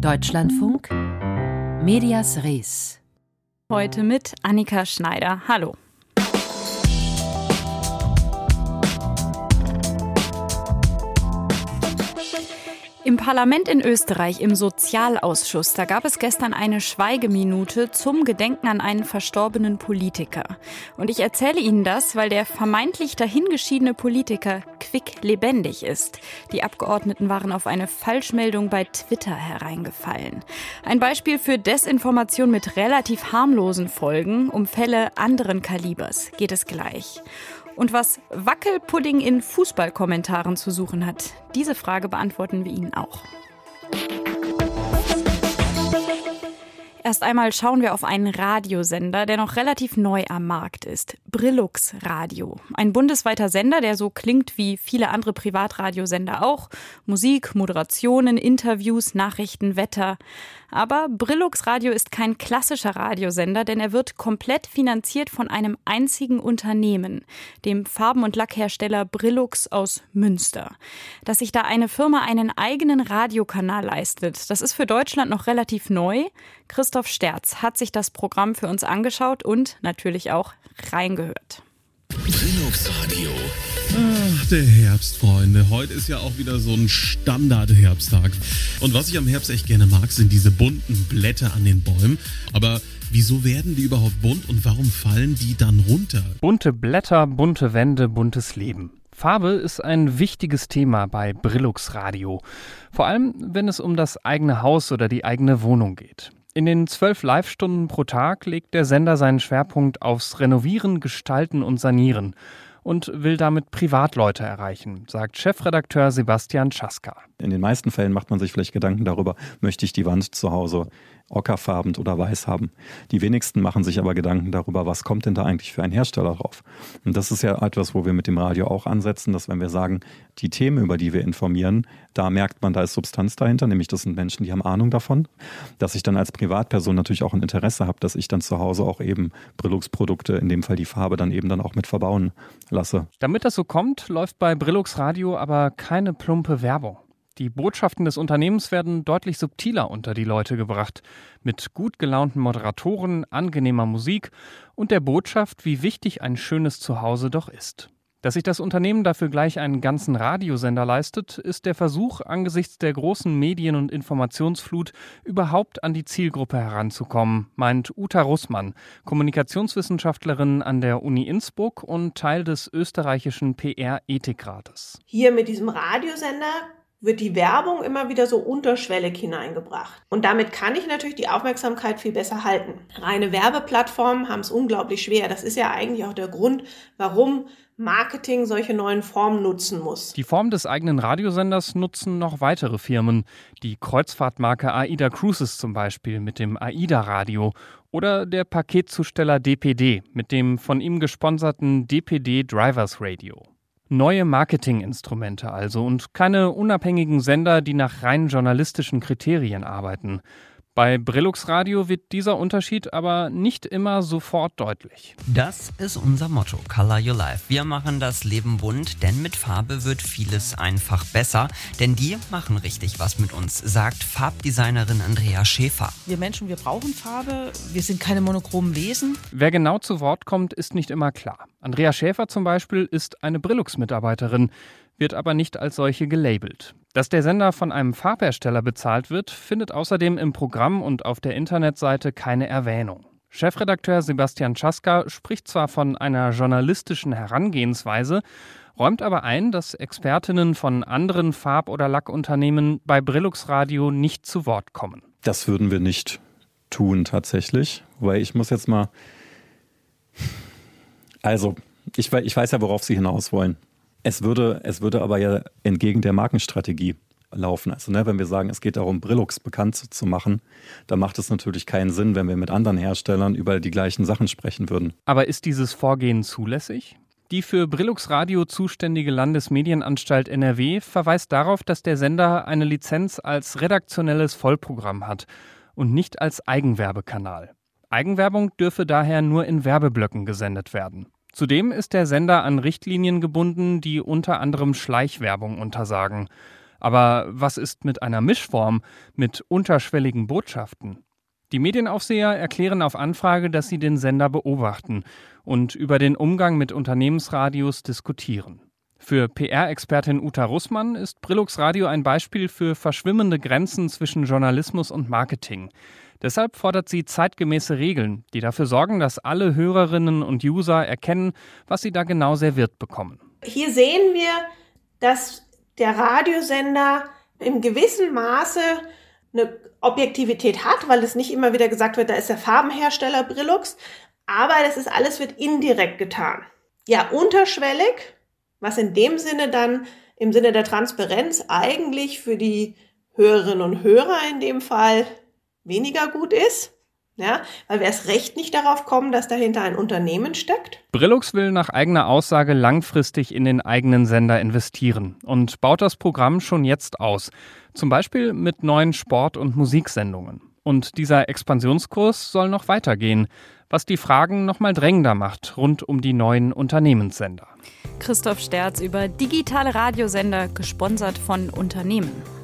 Deutschlandfunk Medias Res. Heute mit Annika Schneider. Hallo. Im Parlament in Österreich, im Sozialausschuss, da gab es gestern eine Schweigeminute zum Gedenken an einen verstorbenen Politiker. Und ich erzähle Ihnen das, weil der vermeintlich dahingeschiedene Politiker quick lebendig ist. Die Abgeordneten waren auf eine Falschmeldung bei Twitter hereingefallen. Ein Beispiel für Desinformation mit relativ harmlosen Folgen. Um Fälle anderen Kalibers geht es gleich. Und was Wackelpudding in Fußballkommentaren zu suchen hat, diese Frage beantworten wir Ihnen auch. Erst einmal schauen wir auf einen Radiosender, der noch relativ neu am Markt ist. Brillux Radio. Ein bundesweiter Sender, der so klingt wie viele andere Privatradiosender auch. Musik, Moderationen, Interviews, Nachrichten, Wetter. Aber Brillux Radio ist kein klassischer Radiosender, denn er wird komplett finanziert von einem einzigen Unternehmen, dem Farben- und Lackhersteller Brillux aus Münster. Dass sich da eine Firma einen eigenen Radiokanal leistet, das ist für Deutschland noch relativ neu. Christoph Sterz hat sich das Programm für uns angeschaut und natürlich auch reingehört. Brillux Radio. Ach, der Herbst, Freunde. Heute ist ja auch wieder so ein Standard-Herbsttag. Und was ich am Herbst echt gerne mag, sind diese bunten Blätter an den Bäumen. Aber wieso werden die überhaupt bunt und warum fallen die dann runter? Bunte Blätter, bunte Wände, buntes Leben. Farbe ist ein wichtiges Thema bei Brillux Radio. Vor allem, wenn es um das eigene Haus oder die eigene Wohnung geht. In den zwölf Live-Stunden pro Tag legt der Sender seinen Schwerpunkt aufs Renovieren, Gestalten und Sanieren und will damit Privatleute erreichen, sagt Chefredakteur Sebastian Schaska. In den meisten Fällen macht man sich vielleicht Gedanken darüber, möchte ich die Wand zu Hause ockerfarben oder weiß haben. Die wenigsten machen sich aber Gedanken darüber, was kommt denn da eigentlich für ein Hersteller drauf. Und das ist ja etwas, wo wir mit dem Radio auch ansetzen, dass wenn wir sagen, die Themen, über die wir informieren, da merkt man, da ist Substanz dahinter, nämlich das sind Menschen, die haben Ahnung davon, dass ich dann als Privatperson natürlich auch ein Interesse habe, dass ich dann zu Hause auch eben Brillux-Produkte, in dem Fall die Farbe, dann eben dann auch mit verbauen lasse. Damit das so kommt, läuft bei Brillux Radio aber keine plumpe Werbung. Die Botschaften des Unternehmens werden deutlich subtiler unter die Leute gebracht, mit gut gelaunten Moderatoren, angenehmer Musik und der Botschaft, wie wichtig ein schönes Zuhause doch ist. Dass sich das Unternehmen dafür gleich einen ganzen Radiosender leistet, ist der Versuch, angesichts der großen Medien- und Informationsflut überhaupt an die Zielgruppe heranzukommen, meint Uta Russmann, Kommunikationswissenschaftlerin an der Uni Innsbruck und Teil des österreichischen PR-Ethikrates. Hier mit diesem Radiosender wird die Werbung immer wieder so unterschwellig hineingebracht. Und damit kann ich natürlich die Aufmerksamkeit viel besser halten. Reine Werbeplattformen haben es unglaublich schwer. Das ist ja eigentlich auch der Grund, warum Marketing solche neuen Formen nutzen muss. Die Form des eigenen Radiosenders nutzen noch weitere Firmen. Die Kreuzfahrtmarke AIDA Cruises zum Beispiel mit dem AIDA Radio oder der Paketzusteller DPD mit dem von ihm gesponserten DPD Drivers Radio. Neue Marketinginstrumente also und keine unabhängigen Sender, die nach rein journalistischen Kriterien arbeiten. Bei Brillux Radio wird dieser Unterschied aber nicht immer sofort deutlich. Das ist unser Motto, Color Your Life. Wir machen das Leben bunt, denn mit Farbe wird vieles einfach besser. Denn die machen richtig was mit uns, sagt Farbdesignerin Andrea Schäfer. Wir Menschen, wir brauchen Farbe. Wir sind keine monochromen Wesen. Wer genau zu Wort kommt, ist nicht immer klar. Andrea Schäfer zum Beispiel ist eine Brillux-Mitarbeiterin wird aber nicht als solche gelabelt. Dass der Sender von einem Farbhersteller bezahlt wird, findet außerdem im Programm und auf der Internetseite keine Erwähnung. Chefredakteur Sebastian Czaska spricht zwar von einer journalistischen Herangehensweise, räumt aber ein, dass Expertinnen von anderen Farb- oder Lackunternehmen bei Brillux Radio nicht zu Wort kommen. Das würden wir nicht tun tatsächlich, weil ich muss jetzt mal. Also, ich, ich weiß ja, worauf Sie hinaus wollen. Es würde, es würde aber ja entgegen der Markenstrategie laufen. Also ne, wenn wir sagen, es geht darum, Brillux bekannt zu machen, dann macht es natürlich keinen Sinn, wenn wir mit anderen Herstellern über die gleichen Sachen sprechen würden. Aber ist dieses Vorgehen zulässig? Die für Brillux Radio zuständige Landesmedienanstalt NRW verweist darauf, dass der Sender eine Lizenz als redaktionelles Vollprogramm hat und nicht als Eigenwerbekanal. Eigenwerbung dürfe daher nur in Werbeblöcken gesendet werden. Zudem ist der Sender an Richtlinien gebunden, die unter anderem Schleichwerbung untersagen. Aber was ist mit einer Mischform, mit unterschwelligen Botschaften? Die Medienaufseher erklären auf Anfrage, dass sie den Sender beobachten und über den Umgang mit Unternehmensradios diskutieren. Für PR-Expertin Uta Russmann ist Brillux Radio ein Beispiel für verschwimmende Grenzen zwischen Journalismus und Marketing. Deshalb fordert sie zeitgemäße Regeln, die dafür sorgen, dass alle Hörerinnen und User erkennen, was sie da genau serviert bekommen. Hier sehen wir, dass der Radiosender im gewissen Maße eine Objektivität hat, weil es nicht immer wieder gesagt wird, da ist der Farbenhersteller Brillux, aber das ist alles wird indirekt getan. Ja, unterschwellig, was in dem Sinne dann im Sinne der Transparenz eigentlich für die Hörerinnen und Hörer in dem Fall weniger gut ist. Ja, weil wir erst recht nicht darauf kommen, dass dahinter ein Unternehmen steckt. Brillux will nach eigener Aussage langfristig in den eigenen Sender investieren und baut das Programm schon jetzt aus. Zum Beispiel mit neuen Sport- und Musiksendungen. Und dieser Expansionskurs soll noch weitergehen, was die Fragen noch mal drängender macht rund um die neuen Unternehmenssender. Christoph Sterz über digitale Radiosender, gesponsert von Unternehmen.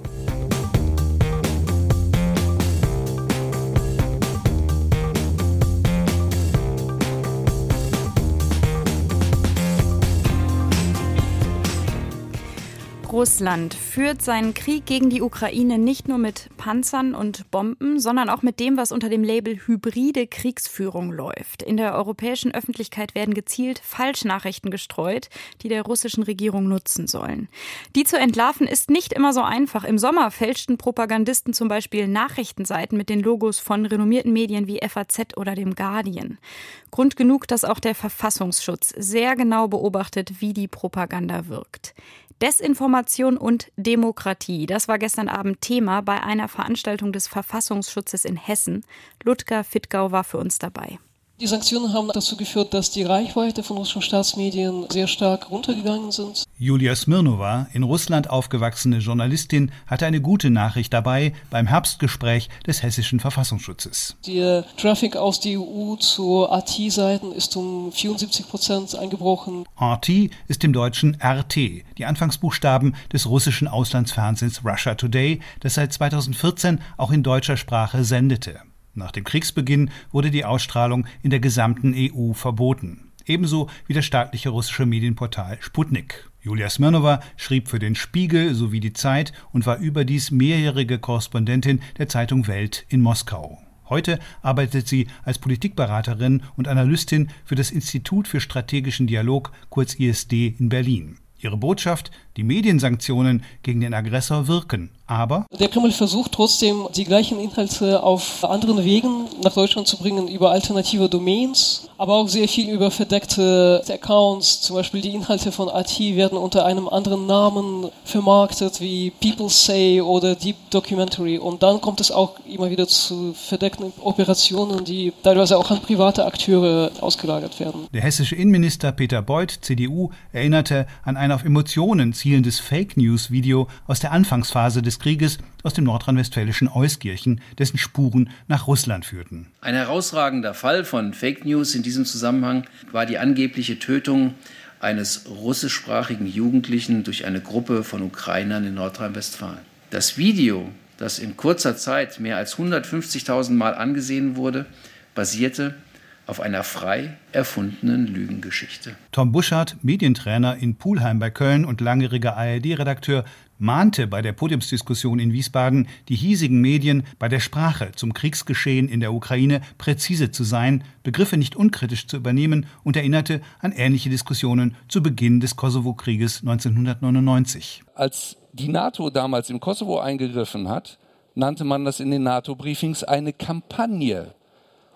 Russland führt seinen Krieg gegen die Ukraine nicht nur mit Panzern und Bomben, sondern auch mit dem, was unter dem Label hybride Kriegsführung läuft. In der europäischen Öffentlichkeit werden gezielt Falschnachrichten gestreut, die der russischen Regierung nutzen sollen. Die zu entlarven ist nicht immer so einfach. Im Sommer fälschten Propagandisten zum Beispiel Nachrichtenseiten mit den Logos von renommierten Medien wie FAZ oder dem Guardian. Grund genug, dass auch der Verfassungsschutz sehr genau beobachtet, wie die Propaganda wirkt. Desinformation und Demokratie. Das war gestern Abend Thema bei einer Veranstaltung des Verfassungsschutzes in Hessen. Ludger Fittgau war für uns dabei. Die Sanktionen haben dazu geführt, dass die Reichweite von russischen Staatsmedien sehr stark runtergegangen sind. Julia Smirnova, in Russland aufgewachsene Journalistin, hatte eine gute Nachricht dabei beim Herbstgespräch des hessischen Verfassungsschutzes. Der Traffic aus der EU zu RT-Seiten ist um 74 Prozent eingebrochen. RT ist im Deutschen RT, die Anfangsbuchstaben des russischen Auslandsfernsehens Russia Today, das seit 2014 auch in deutscher Sprache sendete. Nach dem Kriegsbeginn wurde die Ausstrahlung in der gesamten EU verboten. Ebenso wie das staatliche russische Medienportal Sputnik. Julia Smirnova schrieb für den Spiegel sowie die Zeit und war überdies mehrjährige Korrespondentin der Zeitung Welt in Moskau. Heute arbeitet sie als Politikberaterin und Analystin für das Institut für strategischen Dialog, kurz ISD, in Berlin. Ihre Botschaft, die Mediensanktionen gegen den Aggressor wirken, aber der Kreml versucht trotzdem, die gleichen Inhalte auf anderen Wegen nach Deutschland zu bringen, über alternative Domains, aber auch sehr viel über verdeckte Accounts. Zum Beispiel die Inhalte von AT werden unter einem anderen Namen vermarktet, wie People Say oder Deep Documentary. Und dann kommt es auch immer wieder zu verdeckten Operationen, die teilweise auch an private Akteure ausgelagert werden. Der hessische Innenminister Peter Beuth, CDU, erinnerte an ein auf Emotionen zielendes Fake News Video aus der Anfangsphase des Krieges aus dem nordrhein-westfälischen Euskirchen, dessen Spuren nach Russland führten. Ein herausragender Fall von Fake News in diesem Zusammenhang war die angebliche Tötung eines russischsprachigen Jugendlichen durch eine Gruppe von Ukrainern in Nordrhein-Westfalen. Das Video, das in kurzer Zeit mehr als 150.000 Mal angesehen wurde, basierte auf einer frei erfundenen Lügengeschichte. Tom Buschardt, Medientrainer in Pulheim bei Köln und langjähriger ARD-Redakteur, mahnte bei der Podiumsdiskussion in Wiesbaden die hiesigen Medien bei der Sprache zum Kriegsgeschehen in der Ukraine präzise zu sein, Begriffe nicht unkritisch zu übernehmen und erinnerte an ähnliche Diskussionen zu Beginn des Kosovo-Krieges 1999. Als die NATO damals im Kosovo eingegriffen hat, nannte man das in den NATO-Briefings eine Kampagne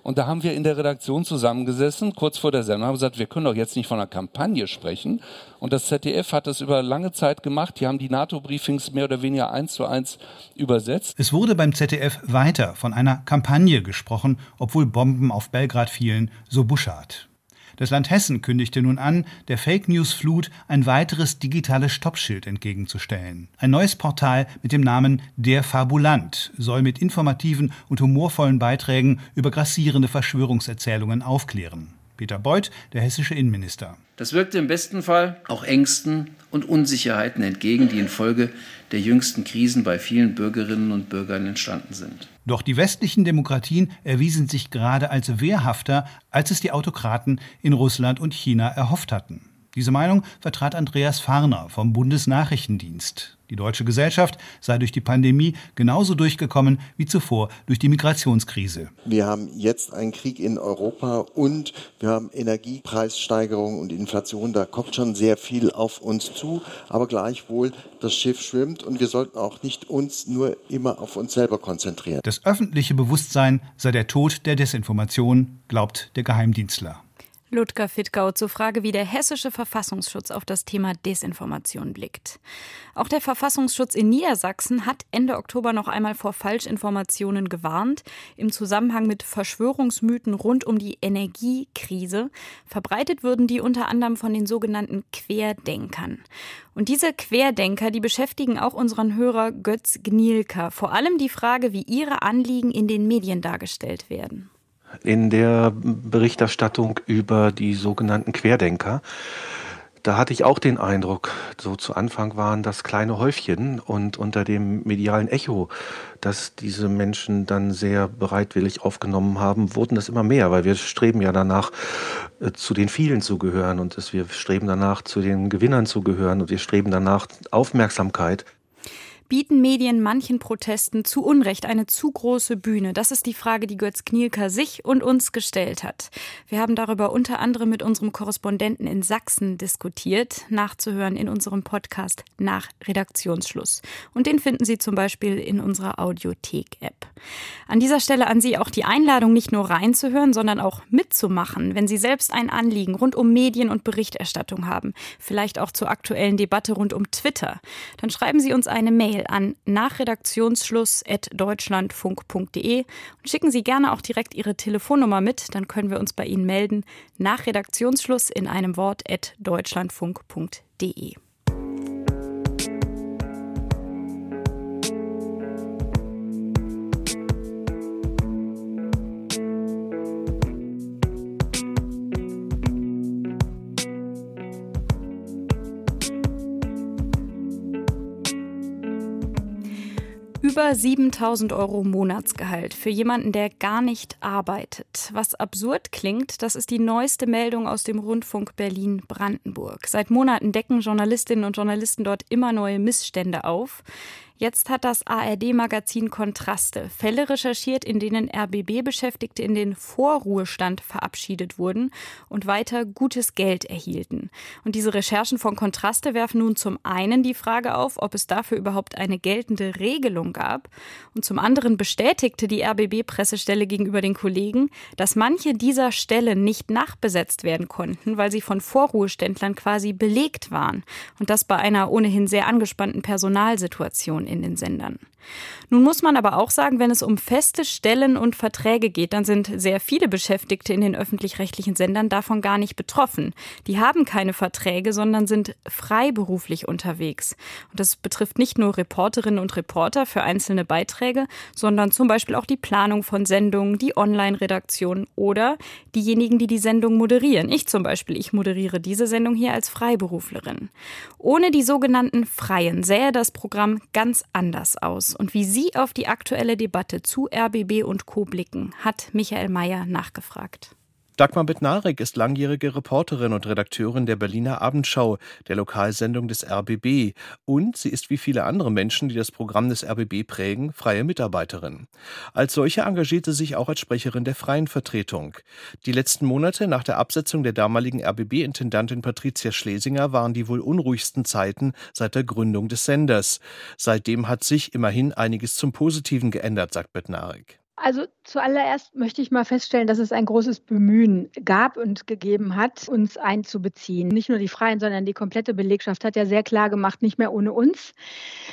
und da haben wir in der Redaktion zusammengesessen, kurz vor der Sendung, haben gesagt, wir können doch jetzt nicht von einer Kampagne sprechen. Und das ZDF hat das über lange Zeit gemacht. Die haben die NATO-Briefings mehr oder weniger eins zu eins übersetzt. Es wurde beim ZDF weiter von einer Kampagne gesprochen, obwohl Bomben auf Belgrad fielen, so Buschardt. Das Land Hessen kündigte nun an, der Fake News Flut ein weiteres digitales Stoppschild entgegenzustellen. Ein neues Portal mit dem Namen Der Fabulant soll mit informativen und humorvollen Beiträgen über grassierende Verschwörungserzählungen aufklären. Peter Beuth, der hessische Innenminister. Das wirkte im besten Fall auch Ängsten und Unsicherheiten entgegen, die infolge der jüngsten Krisen bei vielen Bürgerinnen und Bürgern entstanden sind. Doch die westlichen Demokratien erwiesen sich gerade als wehrhafter, als es die Autokraten in Russland und China erhofft hatten. Diese Meinung vertrat Andreas Farner vom Bundesnachrichtendienst. Die deutsche Gesellschaft sei durch die Pandemie genauso durchgekommen wie zuvor durch die Migrationskrise. Wir haben jetzt einen Krieg in Europa und wir haben Energiepreissteigerung und Inflation. Da kommt schon sehr viel auf uns zu. Aber gleichwohl, das Schiff schwimmt und wir sollten auch nicht uns nur immer auf uns selber konzentrieren. Das öffentliche Bewusstsein sei der Tod der Desinformation, glaubt der Geheimdienstler. Ludger Fittgau zur Frage, wie der hessische Verfassungsschutz auf das Thema Desinformation blickt. Auch der Verfassungsschutz in Niedersachsen hat Ende Oktober noch einmal vor Falschinformationen gewarnt. Im Zusammenhang mit Verschwörungsmythen rund um die Energiekrise. Verbreitet würden die unter anderem von den sogenannten Querdenkern. Und diese Querdenker, die beschäftigen auch unseren Hörer Götz Gnielka. Vor allem die Frage, wie ihre Anliegen in den Medien dargestellt werden in der Berichterstattung über die sogenannten Querdenker. Da hatte ich auch den Eindruck, so zu Anfang waren das kleine Häufchen und unter dem medialen Echo, das diese Menschen dann sehr bereitwillig aufgenommen haben, wurden das immer mehr, weil wir streben ja danach, äh, zu den vielen zu gehören und wir streben danach, zu den Gewinnern zu gehören und wir streben danach Aufmerksamkeit bieten Medien manchen Protesten zu Unrecht eine zu große Bühne? Das ist die Frage, die Götz Knielka sich und uns gestellt hat. Wir haben darüber unter anderem mit unserem Korrespondenten in Sachsen diskutiert, nachzuhören in unserem Podcast nach Redaktionsschluss. Und den finden Sie zum Beispiel in unserer Audiothek-App. An dieser Stelle an Sie auch die Einladung, nicht nur reinzuhören, sondern auch mitzumachen, wenn Sie selbst ein Anliegen rund um Medien und Berichterstattung haben, vielleicht auch zur aktuellen Debatte rund um Twitter. Dann schreiben Sie uns eine Mail Mail an nachredaktionsschluss.deutschlandfunk.de und schicken Sie gerne auch direkt Ihre Telefonnummer mit, dann können wir uns bei Ihnen melden. Nach Redaktionsschluss in einem Wort at deutschlandfunk.de. Über 7000 Euro Monatsgehalt für jemanden, der gar nicht arbeitet. Was absurd klingt, das ist die neueste Meldung aus dem Rundfunk Berlin-Brandenburg. Seit Monaten decken Journalistinnen und Journalisten dort immer neue Missstände auf. Jetzt hat das ARD-Magazin Kontraste Fälle recherchiert, in denen RBB-Beschäftigte in den Vorruhestand verabschiedet wurden und weiter gutes Geld erhielten. Und diese Recherchen von Kontraste werfen nun zum einen die Frage auf, ob es dafür überhaupt eine geltende Regelung gab. Und zum anderen bestätigte die RBB-Pressestelle gegenüber den Kollegen, dass manche dieser Stellen nicht nachbesetzt werden konnten, weil sie von Vorruheständlern quasi belegt waren. Und das bei einer ohnehin sehr angespannten Personalsituation in den Sendern. Nun muss man aber auch sagen, wenn es um feste Stellen und Verträge geht, dann sind sehr viele Beschäftigte in den öffentlich-rechtlichen Sendern davon gar nicht betroffen. Die haben keine Verträge, sondern sind freiberuflich unterwegs. Und das betrifft nicht nur Reporterinnen und Reporter für einzelne Beiträge, sondern zum Beispiel auch die Planung von Sendungen, die Online-Redaktion oder diejenigen, die die Sendung moderieren. Ich zum Beispiel, ich moderiere diese Sendung hier als Freiberuflerin. Ohne die sogenannten Freien sähe das Programm ganz anders aus und wie Sie auf die aktuelle Debatte zu RBB und Co. blicken, hat Michael Mayer nachgefragt. Dagmar Bednarek ist langjährige Reporterin und Redakteurin der Berliner Abendschau, der Lokalsendung des RBB. Und sie ist wie viele andere Menschen, die das Programm des RBB prägen, freie Mitarbeiterin. Als solche engagiert sie sich auch als Sprecherin der freien Vertretung. Die letzten Monate nach der Absetzung der damaligen RBB-Intendantin Patricia Schlesinger waren die wohl unruhigsten Zeiten seit der Gründung des Senders. Seitdem hat sich immerhin einiges zum Positiven geändert, sagt Bednarek. Also zuallererst möchte ich mal feststellen, dass es ein großes Bemühen gab und gegeben hat, uns einzubeziehen. Nicht nur die Freien, sondern die komplette Belegschaft hat ja sehr klar gemacht, nicht mehr ohne uns.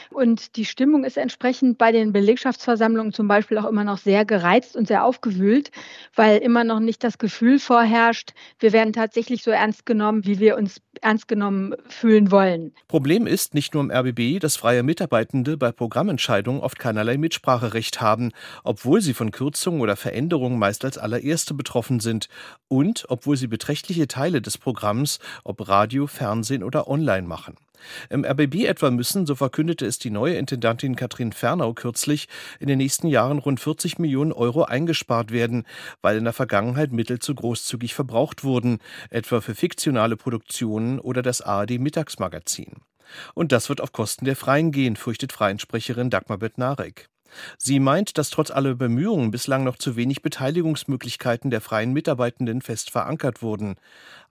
Und die Stimmung ist entsprechend bei den Belegschaftsversammlungen zum Beispiel auch immer noch sehr gereizt und sehr aufgewühlt, weil immer noch nicht das Gefühl vorherrscht, wir werden tatsächlich so ernst genommen, wie wir uns ernst genommen fühlen wollen. Problem ist nicht nur im RBB, dass freie Mitarbeitende bei Programmentscheidungen oft keinerlei Mitspracherecht haben, obwohl sie sie von Kürzungen oder Veränderungen meist als allererste betroffen sind und obwohl sie beträchtliche Teile des Programms, ob Radio, Fernsehen oder online machen. Im RBB etwa müssen, so verkündete es die neue Intendantin Katrin Fernau kürzlich, in den nächsten Jahren rund 40 Millionen Euro eingespart werden, weil in der Vergangenheit Mittel zu großzügig verbraucht wurden, etwa für fiktionale Produktionen oder das ARD Mittagsmagazin. Und das wird auf Kosten der Freien gehen, fürchtet Freiensprecherin Dagmar Bednarek. Sie meint, dass trotz aller Bemühungen bislang noch zu wenig Beteiligungsmöglichkeiten der freien Mitarbeitenden fest verankert wurden.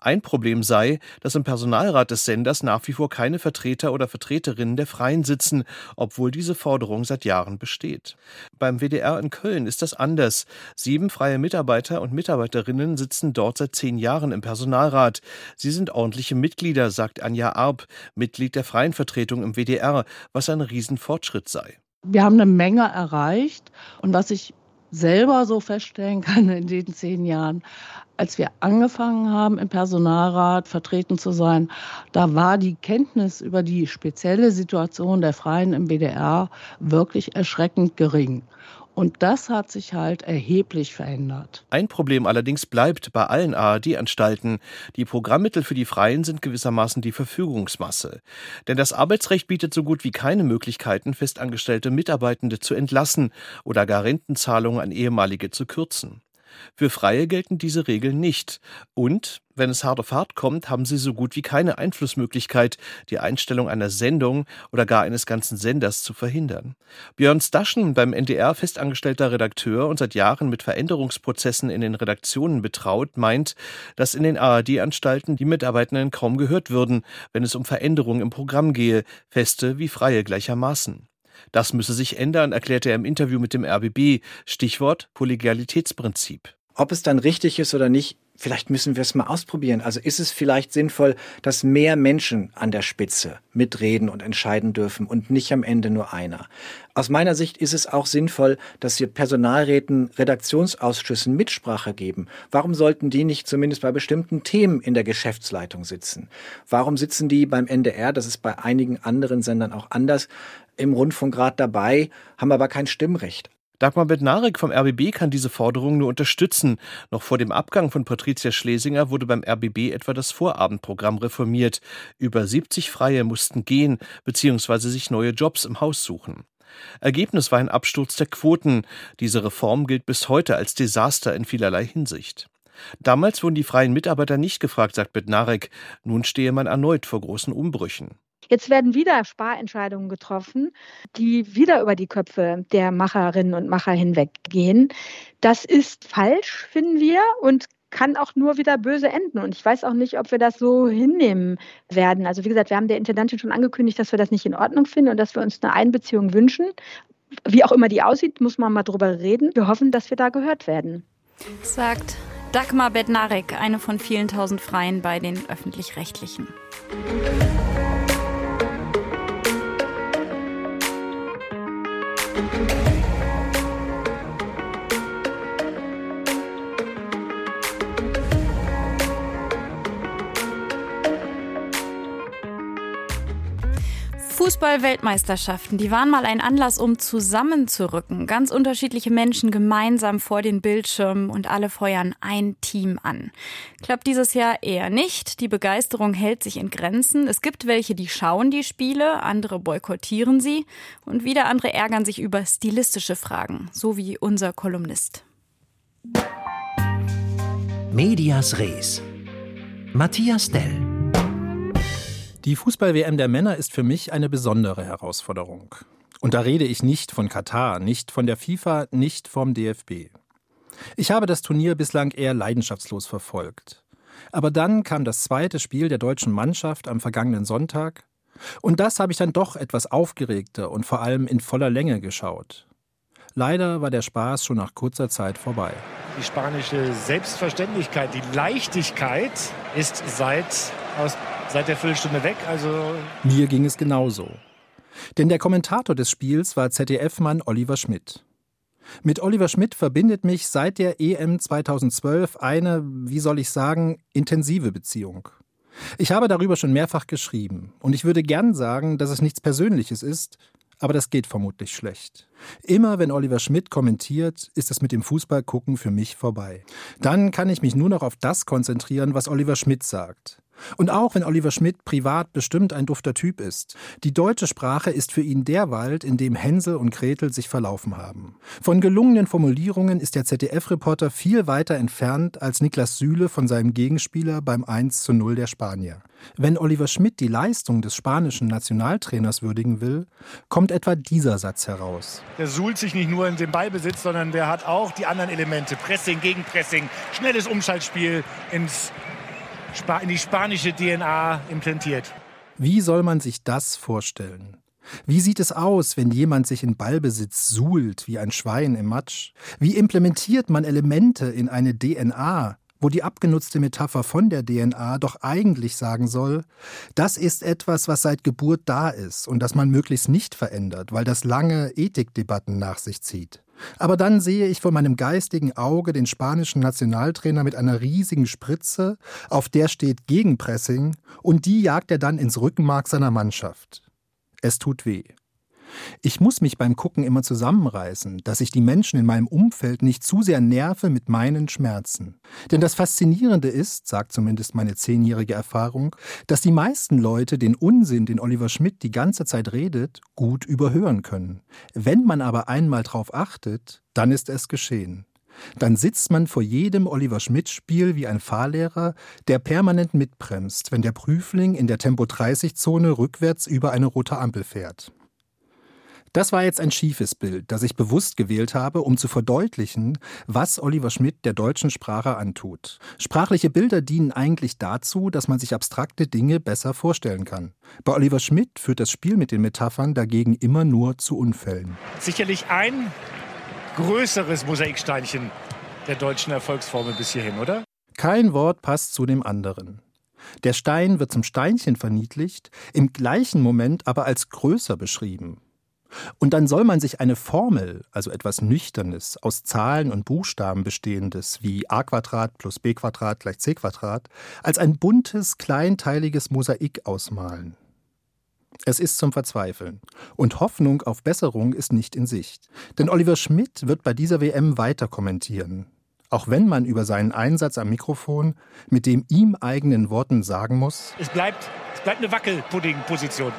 Ein Problem sei, dass im Personalrat des Senders nach wie vor keine Vertreter oder Vertreterinnen der Freien sitzen, obwohl diese Forderung seit Jahren besteht. Beim WDR in Köln ist das anders. Sieben freie Mitarbeiter und Mitarbeiterinnen sitzen dort seit zehn Jahren im Personalrat. Sie sind ordentliche Mitglieder, sagt Anja Arp, Mitglied der Freien Vertretung im WDR, was ein Riesenfortschritt sei. Wir haben eine Menge erreicht und was ich selber so feststellen kann in den zehn Jahren, als wir angefangen haben, im Personalrat vertreten zu sein, da war die Kenntnis über die spezielle Situation der Freien im BDR wirklich erschreckend gering. Und das hat sich halt erheblich verändert. Ein Problem allerdings bleibt bei allen ARD-Anstalten. Die Programmmittel für die Freien sind gewissermaßen die Verfügungsmasse. Denn das Arbeitsrecht bietet so gut wie keine Möglichkeiten, festangestellte Mitarbeitende zu entlassen oder gar Rentenzahlungen an ehemalige zu kürzen. Für Freie gelten diese Regeln nicht. Und, wenn es hart auf hart kommt, haben sie so gut wie keine Einflussmöglichkeit, die Einstellung einer Sendung oder gar eines ganzen Senders zu verhindern. Björn Staschen, beim NDR festangestellter Redakteur und seit Jahren mit Veränderungsprozessen in den Redaktionen betraut, meint, dass in den ARD-Anstalten die Mitarbeitenden kaum gehört würden, wenn es um Veränderungen im Programm gehe, feste wie freie gleichermaßen. Das müsse sich ändern, erklärte er im Interview mit dem RBB. Stichwort Kollegialitätsprinzip. Ob es dann richtig ist oder nicht, vielleicht müssen wir es mal ausprobieren. Also ist es vielleicht sinnvoll, dass mehr Menschen an der Spitze mitreden und entscheiden dürfen und nicht am Ende nur einer. Aus meiner Sicht ist es auch sinnvoll, dass wir Personalräten, Redaktionsausschüssen Mitsprache geben. Warum sollten die nicht zumindest bei bestimmten Themen in der Geschäftsleitung sitzen? Warum sitzen die beim NDR, das ist bei einigen anderen Sendern auch anders, im Rundfunkrat dabei, haben aber kein Stimmrecht. Dagmar Bednarek vom RBB kann diese Forderung nur unterstützen. Noch vor dem Abgang von Patricia Schlesinger wurde beim RBB etwa das Vorabendprogramm reformiert. Über 70 Freie mussten gehen bzw. sich neue Jobs im Haus suchen. Ergebnis war ein Absturz der Quoten. Diese Reform gilt bis heute als Desaster in vielerlei Hinsicht. Damals wurden die freien Mitarbeiter nicht gefragt, sagt Bednarek. Nun stehe man erneut vor großen Umbrüchen. Jetzt werden wieder Sparentscheidungen getroffen, die wieder über die Köpfe der Macherinnen und Macher hinweggehen. Das ist falsch, finden wir, und kann auch nur wieder böse enden. Und ich weiß auch nicht, ob wir das so hinnehmen werden. Also wie gesagt, wir haben der Intendantin schon angekündigt, dass wir das nicht in Ordnung finden und dass wir uns eine Einbeziehung wünschen. Wie auch immer die aussieht, muss man mal drüber reden. Wir hoffen, dass wir da gehört werden. Sagt Dagmar Bednarek, eine von vielen tausend Freien bei den öffentlich-rechtlichen. Fußball-Weltmeisterschaften, die waren mal ein Anlass, um zusammenzurücken. Ganz unterschiedliche Menschen gemeinsam vor den Bildschirmen und alle feuern ein Team an. Klappt dieses Jahr eher nicht. Die Begeisterung hält sich in Grenzen. Es gibt welche, die schauen die Spiele, andere boykottieren sie und wieder andere ärgern sich über stilistische Fragen, so wie unser Kolumnist. Medias Res. Matthias Dell. Die Fußball-WM der Männer ist für mich eine besondere Herausforderung. Und da rede ich nicht von Katar, nicht von der FIFA, nicht vom DFB. Ich habe das Turnier bislang eher leidenschaftslos verfolgt. Aber dann kam das zweite Spiel der deutschen Mannschaft am vergangenen Sonntag, und das habe ich dann doch etwas aufgeregter und vor allem in voller Länge geschaut. Leider war der Spaß schon nach kurzer Zeit vorbei. Die spanische Selbstverständlichkeit, die Leichtigkeit ist seit aus seit der Viertelstunde weg. Also Mir ging es genauso. Denn der Kommentator des Spiels war ZDF-Mann Oliver Schmidt. Mit Oliver Schmidt verbindet mich seit der EM 2012 eine, wie soll ich sagen, intensive Beziehung. Ich habe darüber schon mehrfach geschrieben und ich würde gern sagen, dass es nichts Persönliches ist, Aber das geht vermutlich schlecht. Immer wenn Oliver Schmidt kommentiert, ist es mit dem Fußballgucken für mich vorbei. Dann kann ich mich nur noch auf das konzentrieren, was Oliver Schmidt sagt. Und auch wenn Oliver Schmidt privat bestimmt ein dufter Typ ist, die deutsche Sprache ist für ihn der Wald, in dem Hänsel und Gretel sich verlaufen haben. Von gelungenen Formulierungen ist der ZDF-Reporter viel weiter entfernt als Niklas Süle von seinem Gegenspieler beim 1 zu 0 der Spanier. Wenn Oliver Schmidt die Leistung des spanischen Nationaltrainers würdigen will, kommt etwa dieser Satz heraus. Der suhlt sich nicht nur in den Ballbesitz, sondern der hat auch die anderen Elemente. Pressing, Gegenpressing, schnelles Umschaltspiel ins in die spanische DNA implantiert. Wie soll man sich das vorstellen? Wie sieht es aus, wenn jemand sich in Ballbesitz suhlt wie ein Schwein im Matsch? Wie implementiert man Elemente in eine DNA, wo die abgenutzte Metapher von der DNA doch eigentlich sagen soll, das ist etwas, was seit Geburt da ist und das man möglichst nicht verändert, weil das lange Ethikdebatten nach sich zieht. Aber dann sehe ich vor meinem geistigen Auge den spanischen Nationaltrainer mit einer riesigen Spritze, auf der steht Gegenpressing, und die jagt er dann ins Rückenmark seiner Mannschaft. Es tut weh. Ich muss mich beim Gucken immer zusammenreißen, dass ich die Menschen in meinem Umfeld nicht zu sehr nerve mit meinen Schmerzen. Denn das Faszinierende ist, sagt zumindest meine zehnjährige Erfahrung, dass die meisten Leute den Unsinn, den Oliver Schmidt die ganze Zeit redet, gut überhören können. Wenn man aber einmal drauf achtet, dann ist es geschehen. Dann sitzt man vor jedem Oliver Schmidt-Spiel wie ein Fahrlehrer, der permanent mitbremst, wenn der Prüfling in der Tempo-30-Zone rückwärts über eine rote Ampel fährt. Das war jetzt ein schiefes Bild, das ich bewusst gewählt habe, um zu verdeutlichen, was Oliver Schmidt der deutschen Sprache antut. Sprachliche Bilder dienen eigentlich dazu, dass man sich abstrakte Dinge besser vorstellen kann. Bei Oliver Schmidt führt das Spiel mit den Metaphern dagegen immer nur zu Unfällen. Sicherlich ein größeres Mosaiksteinchen der deutschen Erfolgsformel bis hierhin, oder? Kein Wort passt zu dem anderen. Der Stein wird zum Steinchen verniedlicht, im gleichen Moment aber als größer beschrieben. Und dann soll man sich eine Formel, also etwas Nüchternes, aus Zahlen und Buchstaben bestehendes, wie a plus b gleich c Quadrat, als ein buntes, kleinteiliges Mosaik ausmalen. Es ist zum Verzweifeln. Und Hoffnung auf Besserung ist nicht in Sicht. Denn Oliver Schmidt wird bei dieser WM weiter kommentieren. Auch wenn man über seinen Einsatz am Mikrofon mit dem ihm eigenen Worten sagen muss: Es bleibt, es bleibt eine Wackelpudding-Position.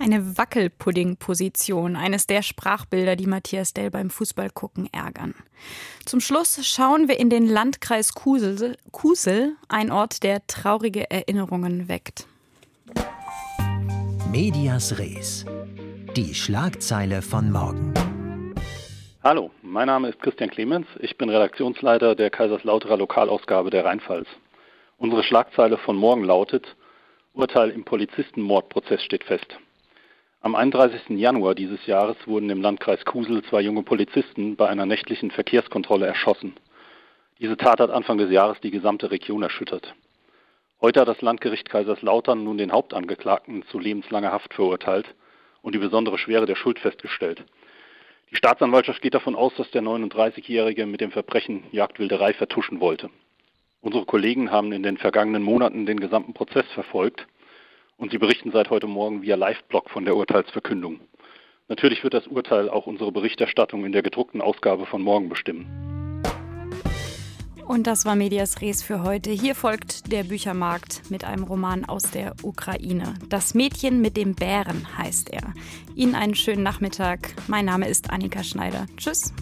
Eine Wackelpudding-Position, eines der Sprachbilder, die Matthias Dell beim Fußballgucken ärgern. Zum Schluss schauen wir in den Landkreis Kusel, Kusel, ein Ort, der traurige Erinnerungen weckt. Medias Res. Die Schlagzeile von morgen. Hallo, mein Name ist Christian Clemens. Ich bin Redaktionsleiter der Kaiserslauterer Lokalausgabe der Rheinpfalz. Unsere Schlagzeile von morgen lautet: Urteil im Polizistenmordprozess steht fest. Am 31. Januar dieses Jahres wurden im Landkreis Kusel zwei junge Polizisten bei einer nächtlichen Verkehrskontrolle erschossen. Diese Tat hat Anfang des Jahres die gesamte Region erschüttert. Heute hat das Landgericht Kaiserslautern nun den Hauptangeklagten zu lebenslanger Haft verurteilt und die besondere Schwere der Schuld festgestellt. Die Staatsanwaltschaft geht davon aus, dass der 39-Jährige mit dem Verbrechen Jagdwilderei vertuschen wollte. Unsere Kollegen haben in den vergangenen Monaten den gesamten Prozess verfolgt und Sie berichten seit heute Morgen via Live-Blog von der Urteilsverkündung. Natürlich wird das Urteil auch unsere Berichterstattung in der gedruckten Ausgabe von morgen bestimmen. Und das war Medias Res für heute. Hier folgt der Büchermarkt mit einem Roman aus der Ukraine. Das Mädchen mit dem Bären heißt er. Ihnen einen schönen Nachmittag. Mein Name ist Annika Schneider. Tschüss.